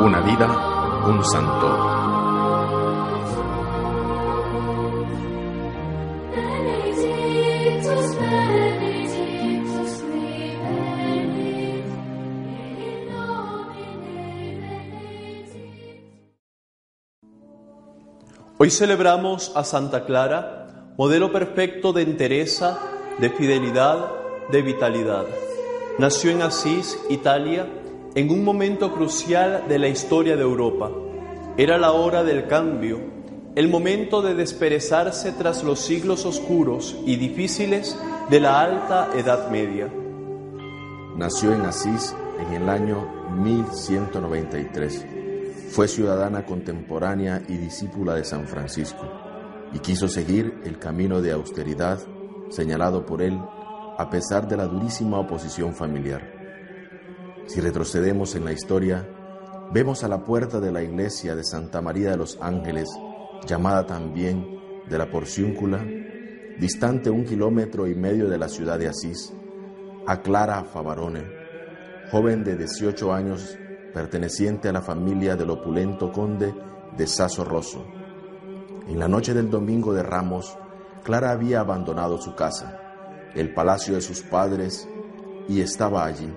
Una vida, un santo. Hoy celebramos a Santa Clara, modelo perfecto de entereza, de fidelidad, de vitalidad. Nació en Asís, Italia, en un momento crucial de la historia de Europa. Era la hora del cambio, el momento de desperezarse tras los siglos oscuros y difíciles de la alta Edad Media. Nació en Asís en el año 1193. Fue ciudadana contemporánea y discípula de San Francisco y quiso seguir el camino de austeridad señalado por él a pesar de la durísima oposición familiar. Si retrocedemos en la historia, vemos a la puerta de la iglesia de Santa María de los Ángeles, llamada también de la Porciúncula, distante un kilómetro y medio de la ciudad de Asís, a Clara Favarone, joven de 18 años perteneciente a la familia del opulento conde de Sasso Rosso. En la noche del domingo de Ramos, Clara había abandonado su casa, el palacio de sus padres, y estaba allí,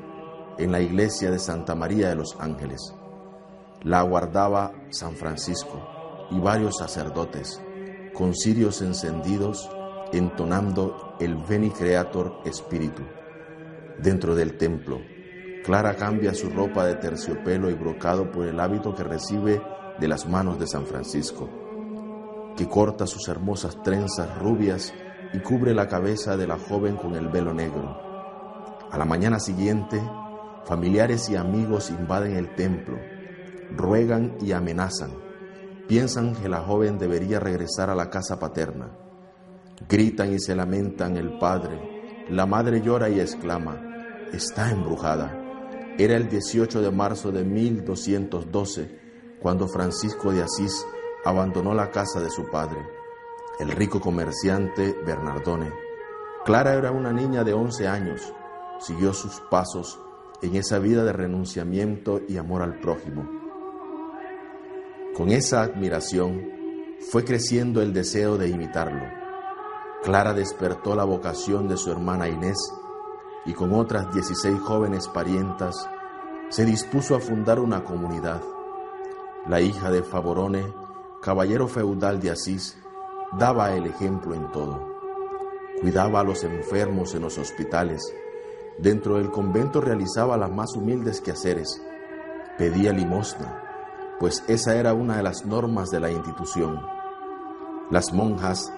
en la iglesia de Santa María de los Ángeles. La aguardaba San Francisco y varios sacerdotes, con cirios encendidos, entonando el Veni Creator Espíritu. Dentro del templo, Clara cambia su ropa de terciopelo y brocado por el hábito que recibe de las manos de San Francisco, que corta sus hermosas trenzas rubias y cubre la cabeza de la joven con el velo negro. A la mañana siguiente, familiares y amigos invaden el templo, ruegan y amenazan. Piensan que la joven debería regresar a la casa paterna. Gritan y se lamentan el padre. La madre llora y exclama, está embrujada. Era el 18 de marzo de 1212 cuando Francisco de Asís abandonó la casa de su padre, el rico comerciante Bernardone. Clara era una niña de 11 años, siguió sus pasos en esa vida de renunciamiento y amor al prójimo. Con esa admiración fue creciendo el deseo de imitarlo. Clara despertó la vocación de su hermana Inés y con otras 16 jóvenes parientas se dispuso a fundar una comunidad. La hija de Favorone, caballero feudal de Asís, daba el ejemplo en todo. Cuidaba a los enfermos en los hospitales. Dentro del convento realizaba las más humildes quehaceres. Pedía limosna, pues esa era una de las normas de la institución. Las monjas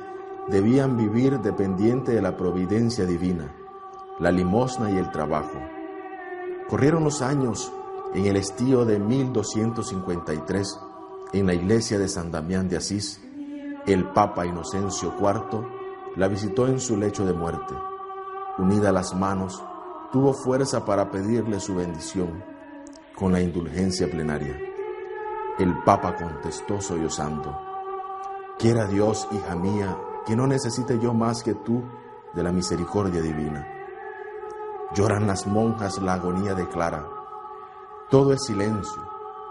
debían vivir dependiente de la providencia divina la limosna y el trabajo. Corrieron los años en el estío de 1253, en la iglesia de San Damián de Asís, el Papa Inocencio IV la visitó en su lecho de muerte. Unida las manos, tuvo fuerza para pedirle su bendición con la indulgencia plenaria. El Papa contestó sollozando, Quiera Dios, hija mía, que no necesite yo más que tú de la misericordia divina. Lloran las monjas la agonía de Clara. Todo es silencio,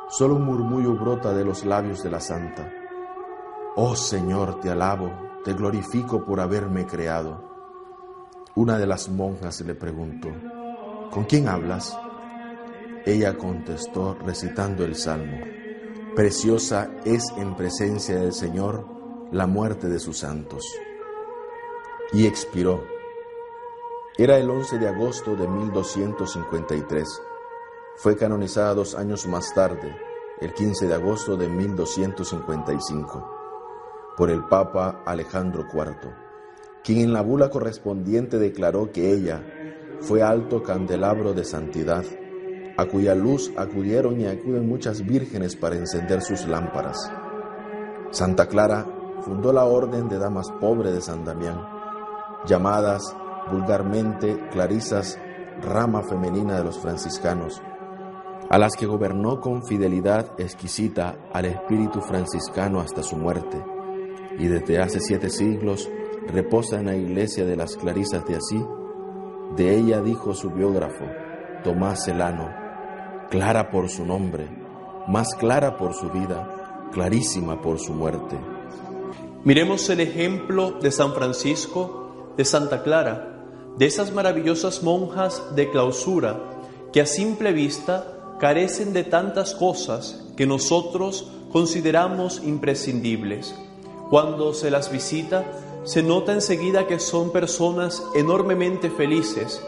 solo un murmullo brota de los labios de la santa. Oh Señor, te alabo, te glorifico por haberme creado. Una de las monjas le preguntó, ¿con quién hablas? Ella contestó recitando el salmo, Preciosa es en presencia del Señor la muerte de sus santos. Y expiró era el 11 de agosto de 1253. Fue canonizada dos años más tarde, el 15 de agosto de 1255, por el Papa Alejandro IV, quien en la bula correspondiente declaró que ella fue alto candelabro de santidad, a cuya luz acudieron y acuden muchas vírgenes para encender sus lámparas. Santa Clara fundó la Orden de Damas Pobres de San Damián, llamadas vulgarmente clarisas, rama femenina de los franciscanos, a las que gobernó con fidelidad exquisita al espíritu franciscano hasta su muerte, y desde hace siete siglos reposa en la iglesia de las Clarisas de Así. De ella dijo su biógrafo, Tomás Celano, clara por su nombre, más clara por su vida, clarísima por su muerte. Miremos el ejemplo de San Francisco, de Santa Clara, de esas maravillosas monjas de clausura que a simple vista carecen de tantas cosas que nosotros consideramos imprescindibles. Cuando se las visita, se nota enseguida que son personas enormemente felices,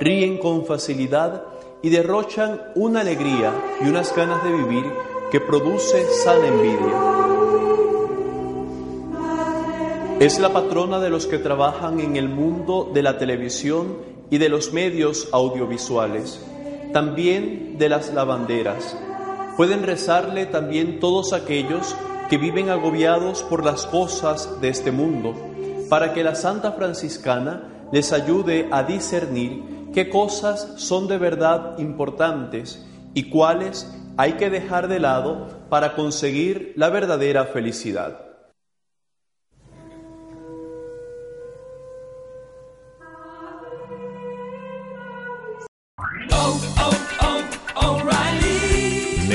ríen con facilidad y derrochan una alegría y unas ganas de vivir que produce sana envidia. Es la patrona de los que trabajan en el mundo de la televisión y de los medios audiovisuales, también de las lavanderas. Pueden rezarle también todos aquellos que viven agobiados por las cosas de este mundo, para que la Santa Franciscana les ayude a discernir qué cosas son de verdad importantes y cuáles hay que dejar de lado para conseguir la verdadera felicidad.